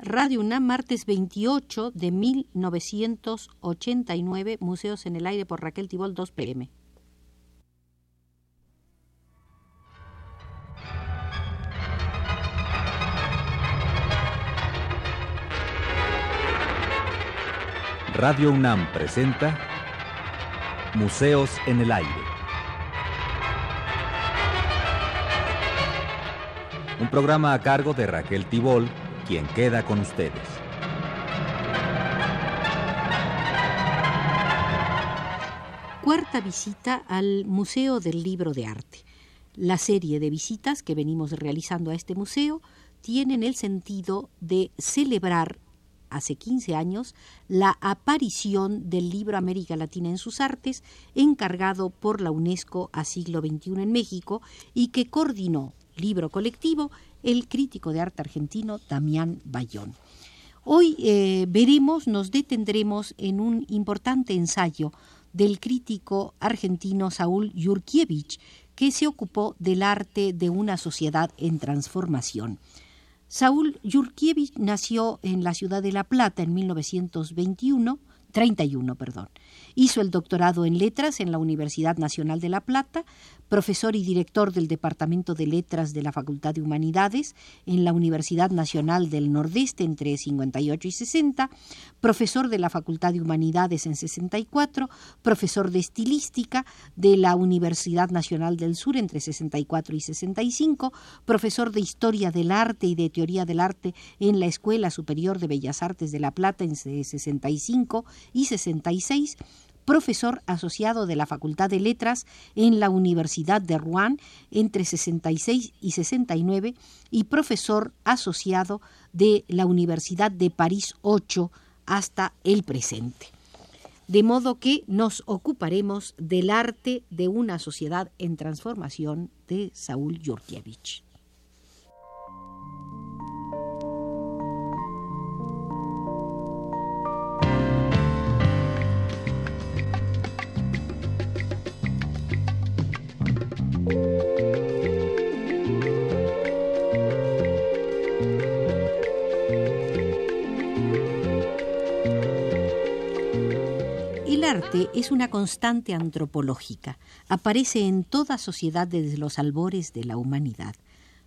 Radio UNAM, martes 28 de 1989, Museos en el Aire por Raquel Tibol, 2 pm. Radio UNAM presenta Museos en el Aire. Un programa a cargo de Raquel Tibol quien queda con ustedes. Cuarta visita al Museo del Libro de Arte. La serie de visitas que venimos realizando a este museo tienen el sentido de celebrar hace 15 años la aparición del libro América Latina en sus artes, encargado por la UNESCO a siglo XXI en México y que coordinó libro colectivo el crítico de arte argentino Damián Bayón. Hoy eh, veremos, nos detendremos en un importante ensayo del crítico argentino Saúl Yurkiewicz, que se ocupó del arte de una sociedad en transformación. Saúl Yurkiewicz nació en la ciudad de La Plata en 1921, 31, perdón. Hizo el doctorado en letras en la Universidad Nacional de La Plata, profesor y director del Departamento de Letras de la Facultad de Humanidades en la Universidad Nacional del Nordeste entre 58 y 60, profesor de la Facultad de Humanidades en 64, profesor de Estilística de la Universidad Nacional del Sur entre 64 y 65, profesor de Historia del Arte y de Teoría del Arte en la Escuela Superior de Bellas Artes de La Plata en 65 y 66, profesor asociado de la Facultad de Letras en la Universidad de Rouen entre 66 y 69 y profesor asociado de la Universidad de París 8 hasta el presente. De modo que nos ocuparemos del arte de una sociedad en transformación de Saúl Yurkiewicz. Es una constante antropológica. Aparece en toda sociedad desde los albores de la humanidad.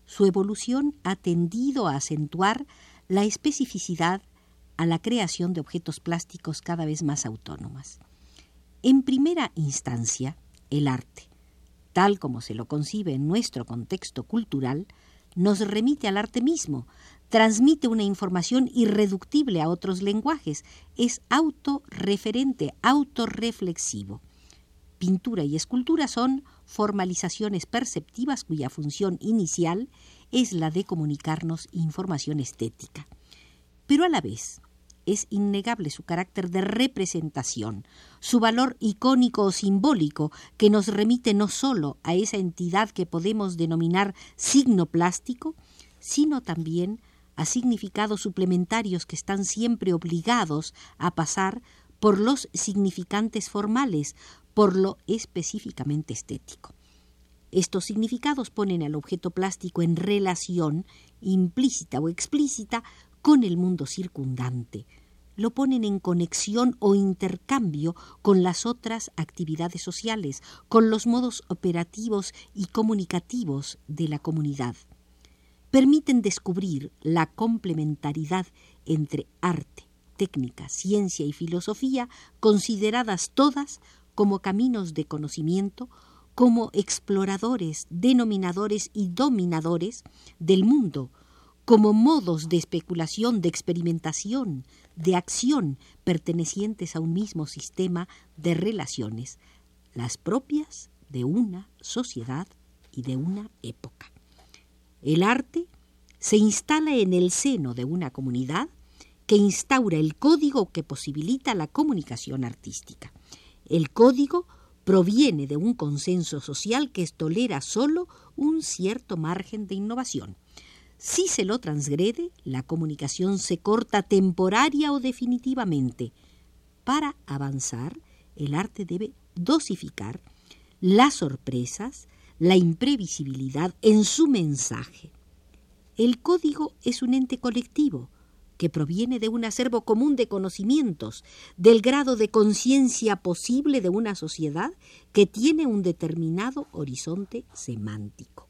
Su evolución ha tendido a acentuar la especificidad a la creación de objetos plásticos cada vez más autónomas. En primera instancia, el arte, tal como se lo concibe en nuestro contexto cultural, nos remite al arte mismo, transmite una información irreductible a otros lenguajes, es autorreferente, autorreflexivo. Pintura y escultura son formalizaciones perceptivas cuya función inicial es la de comunicarnos información estética. Pero a la vez es innegable su carácter de representación, su valor icónico o simbólico que nos remite no sólo a esa entidad que podemos denominar signo plástico, sino también a significados suplementarios que están siempre obligados a pasar por los significantes formales, por lo específicamente estético. Estos significados ponen al objeto plástico en relación, implícita o explícita, con el mundo circundante, lo ponen en conexión o intercambio con las otras actividades sociales, con los modos operativos y comunicativos de la comunidad permiten descubrir la complementariedad entre arte, técnica, ciencia y filosofía, consideradas todas como caminos de conocimiento, como exploradores, denominadores y dominadores del mundo, como modos de especulación, de experimentación, de acción pertenecientes a un mismo sistema de relaciones, las propias de una sociedad y de una época. El arte se instala en el seno de una comunidad que instaura el código que posibilita la comunicación artística. El código proviene de un consenso social que tolera solo un cierto margen de innovación. Si se lo transgrede, la comunicación se corta temporaria o definitivamente. Para avanzar, el arte debe dosificar las sorpresas, la imprevisibilidad en su mensaje. El código es un ente colectivo que proviene de un acervo común de conocimientos, del grado de conciencia posible de una sociedad que tiene un determinado horizonte semántico.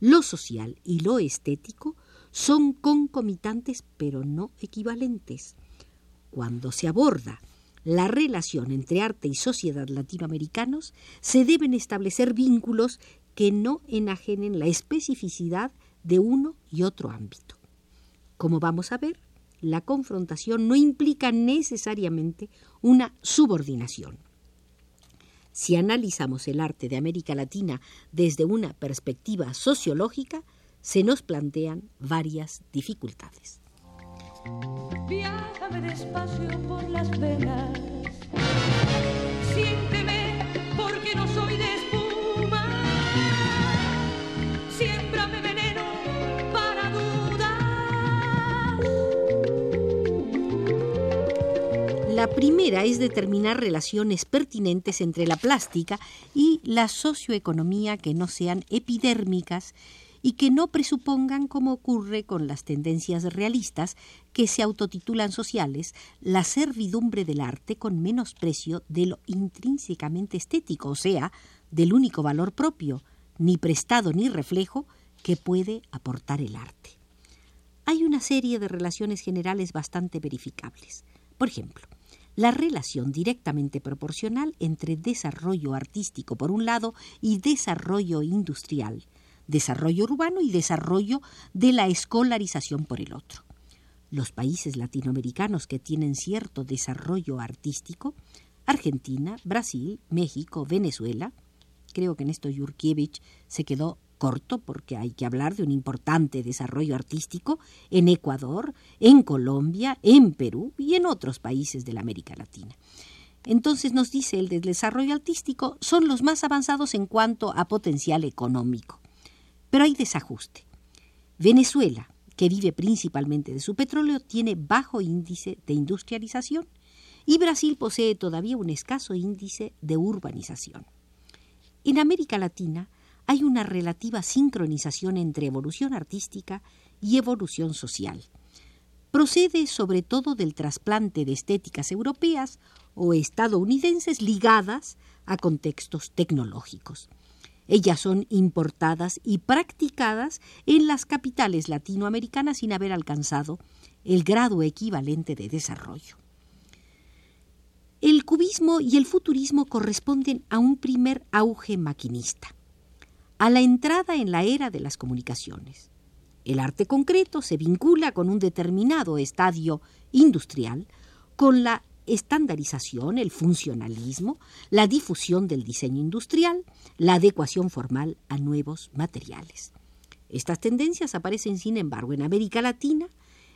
Lo social y lo estético son concomitantes pero no equivalentes. Cuando se aborda la relación entre arte y sociedad latinoamericanos, se deben establecer vínculos que no enajenen la especificidad de uno y otro ámbito. Como vamos a ver, la confrontación no implica necesariamente una subordinación. Si analizamos el arte de América Latina desde una perspectiva sociológica, se nos plantean varias dificultades. Despacio por las venas. La primera es determinar relaciones pertinentes entre la plástica y la socioeconomía que no sean epidérmicas y que no presupongan, como ocurre con las tendencias realistas que se autotitulan sociales, la servidumbre del arte con menosprecio de lo intrínsecamente estético, o sea, del único valor propio, ni prestado ni reflejo, que puede aportar el arte. Hay una serie de relaciones generales bastante verificables. Por ejemplo, la relación directamente proporcional entre desarrollo artístico por un lado y desarrollo industrial, desarrollo urbano y desarrollo de la escolarización por el otro. Los países latinoamericanos que tienen cierto desarrollo artístico, Argentina, Brasil, México, Venezuela, creo que en esto Yurkiewicz se quedó corto porque hay que hablar de un importante desarrollo artístico en Ecuador, en Colombia, en Perú y en otros países de la América Latina. Entonces nos dice el del desarrollo artístico son los más avanzados en cuanto a potencial económico. Pero hay desajuste. Venezuela, que vive principalmente de su petróleo, tiene bajo índice de industrialización y Brasil posee todavía un escaso índice de urbanización. En América Latina, hay una relativa sincronización entre evolución artística y evolución social. Procede sobre todo del trasplante de estéticas europeas o estadounidenses ligadas a contextos tecnológicos. Ellas son importadas y practicadas en las capitales latinoamericanas sin haber alcanzado el grado equivalente de desarrollo. El cubismo y el futurismo corresponden a un primer auge maquinista a la entrada en la era de las comunicaciones. El arte concreto se vincula con un determinado estadio industrial, con la estandarización, el funcionalismo, la difusión del diseño industrial, la adecuación formal a nuevos materiales. Estas tendencias aparecen, sin embargo, en América Latina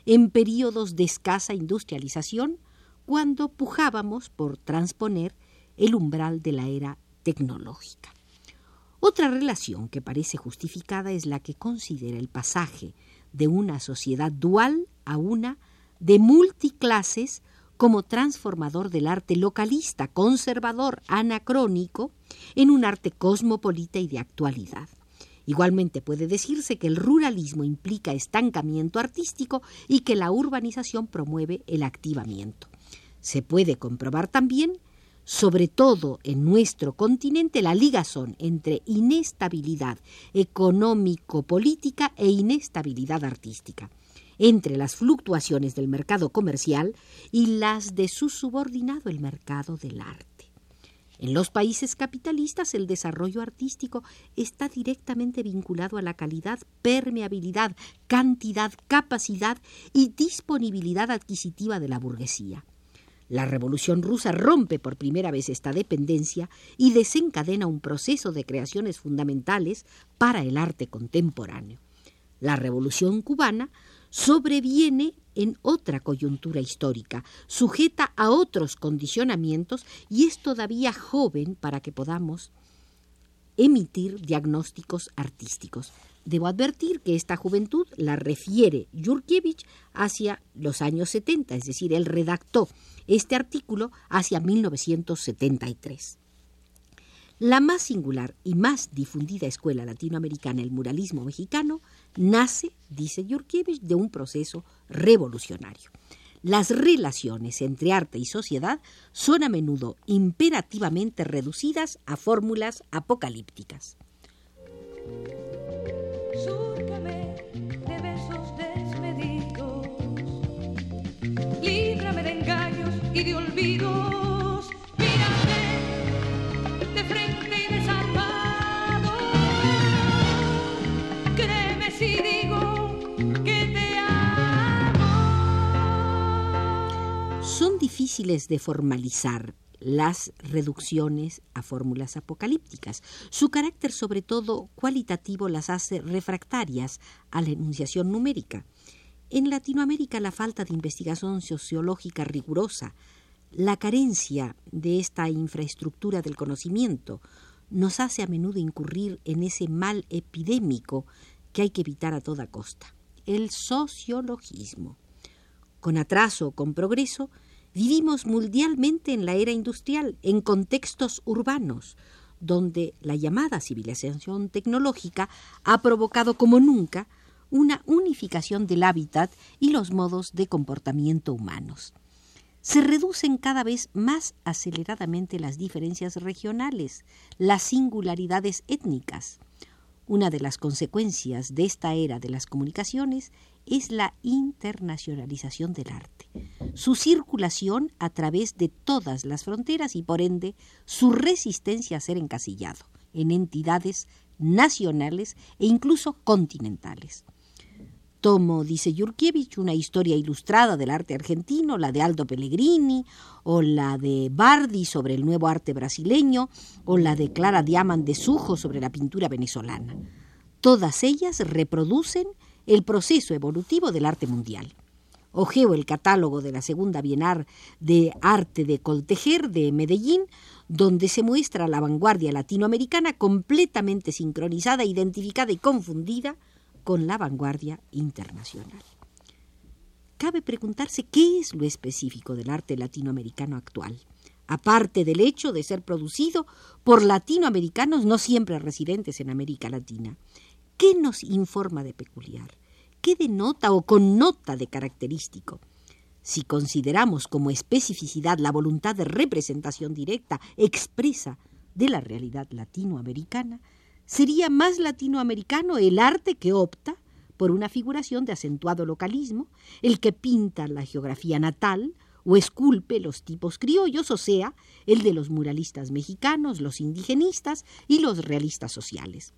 en periodos de escasa industrialización, cuando pujábamos por transponer el umbral de la era tecnológica. Otra relación que parece justificada es la que considera el pasaje de una sociedad dual a una de multiclases como transformador del arte localista, conservador, anacrónico, en un arte cosmopolita y de actualidad. Igualmente puede decirse que el ruralismo implica estancamiento artístico y que la urbanización promueve el activamiento. Se puede comprobar también sobre todo en nuestro continente, la ligazón entre inestabilidad económico-política e inestabilidad artística, entre las fluctuaciones del mercado comercial y las de su subordinado, el mercado del arte. En los países capitalistas el desarrollo artístico está directamente vinculado a la calidad, permeabilidad, cantidad, capacidad y disponibilidad adquisitiva de la burguesía. La Revolución rusa rompe por primera vez esta dependencia y desencadena un proceso de creaciones fundamentales para el arte contemporáneo. La Revolución cubana sobreviene en otra coyuntura histórica, sujeta a otros condicionamientos y es todavía joven para que podamos emitir diagnósticos artísticos. Debo advertir que esta juventud la refiere Yurkiewicz hacia los años 70, es decir, él redactó este artículo hacia 1973. La más singular y más difundida escuela latinoamericana, el muralismo mexicano, nace, dice Yurkiewicz, de un proceso revolucionario. Las relaciones entre arte y sociedad son a menudo imperativamente reducidas a fórmulas apocalípticas. de besos desmedidos, líbrame de engaños y de olvidos. Difíciles de formalizar las reducciones a fórmulas apocalípticas. Su carácter, sobre todo cualitativo, las hace refractarias a la enunciación numérica. En Latinoamérica la falta de investigación sociológica rigurosa, la carencia de esta infraestructura del conocimiento, nos hace a menudo incurrir en ese mal epidémico que hay que evitar a toda costa, el sociologismo. Con atraso o con progreso, Vivimos mundialmente en la era industrial, en contextos urbanos, donde la llamada civilización tecnológica ha provocado como nunca una unificación del hábitat y los modos de comportamiento humanos. Se reducen cada vez más aceleradamente las diferencias regionales, las singularidades étnicas. Una de las consecuencias de esta era de las comunicaciones es la internacionalización del arte, su circulación a través de todas las fronteras y por ende su resistencia a ser encasillado en entidades nacionales e incluso continentales. Tomo, dice Yurkiewicz, una historia ilustrada del arte argentino, la de Aldo Pellegrini, o la de Bardi sobre el nuevo arte brasileño, o la de Clara Diamant de Sujo sobre la pintura venezolana. Todas ellas reproducen el proceso evolutivo del arte mundial. Ojeo el catálogo de la Segunda Bienal de Arte de Coltejer de Medellín, donde se muestra la vanguardia latinoamericana completamente sincronizada, identificada y confundida con la vanguardia internacional. Cabe preguntarse qué es lo específico del arte latinoamericano actual, aparte del hecho de ser producido por latinoamericanos no siempre residentes en América Latina. ¿Qué nos informa de peculiar? ¿Qué denota o connota de característico? Si consideramos como especificidad la voluntad de representación directa, expresa, de la realidad latinoamericana, sería más latinoamericano el arte que opta por una figuración de acentuado localismo, el que pinta la geografía natal o esculpe los tipos criollos, o sea, el de los muralistas mexicanos, los indigenistas y los realistas sociales.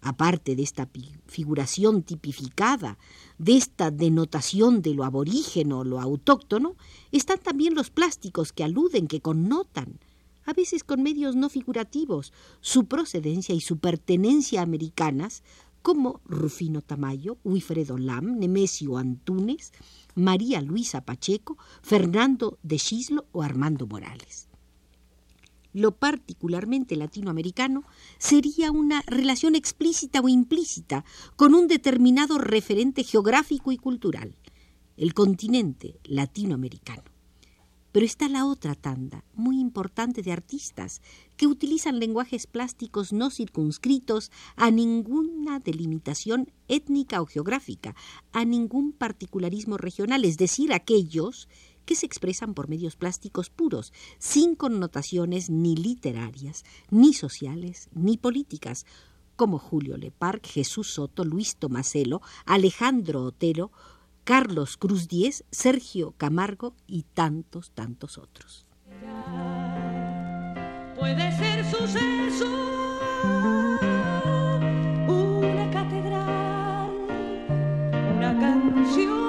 Aparte de esta figuración tipificada, de esta denotación de lo aborígeno, lo autóctono, están también los plásticos que aluden, que connotan, a veces con medios no figurativos, su procedencia y su pertenencia americanas, como Rufino Tamayo, Wilfredo Lam, Nemesio Antunes, María Luisa Pacheco, Fernando de Chislo o Armando Morales lo particularmente latinoamericano, sería una relación explícita o implícita con un determinado referente geográfico y cultural, el continente latinoamericano. Pero está la otra tanda, muy importante, de artistas que utilizan lenguajes plásticos no circunscritos a ninguna delimitación étnica o geográfica, a ningún particularismo regional, es decir, aquellos que se expresan por medios plásticos puros, sin connotaciones ni literarias, ni sociales, ni políticas, como Julio Leparc, Jesús Soto, Luis Tomaselo, Alejandro Otero, Carlos Cruz Diez, Sergio Camargo y tantos, tantos otros. Puede ser suceso una catedral, una canción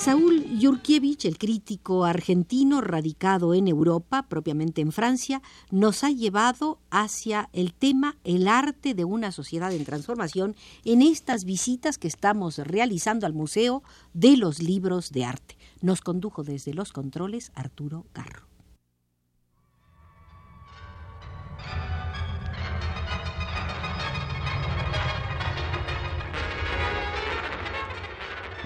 Saúl Yurkiewicz, el crítico argentino radicado en Europa, propiamente en Francia, nos ha llevado hacia el tema el arte de una sociedad en transformación en estas visitas que estamos realizando al Museo de los Libros de Arte. Nos condujo desde los controles Arturo Garro.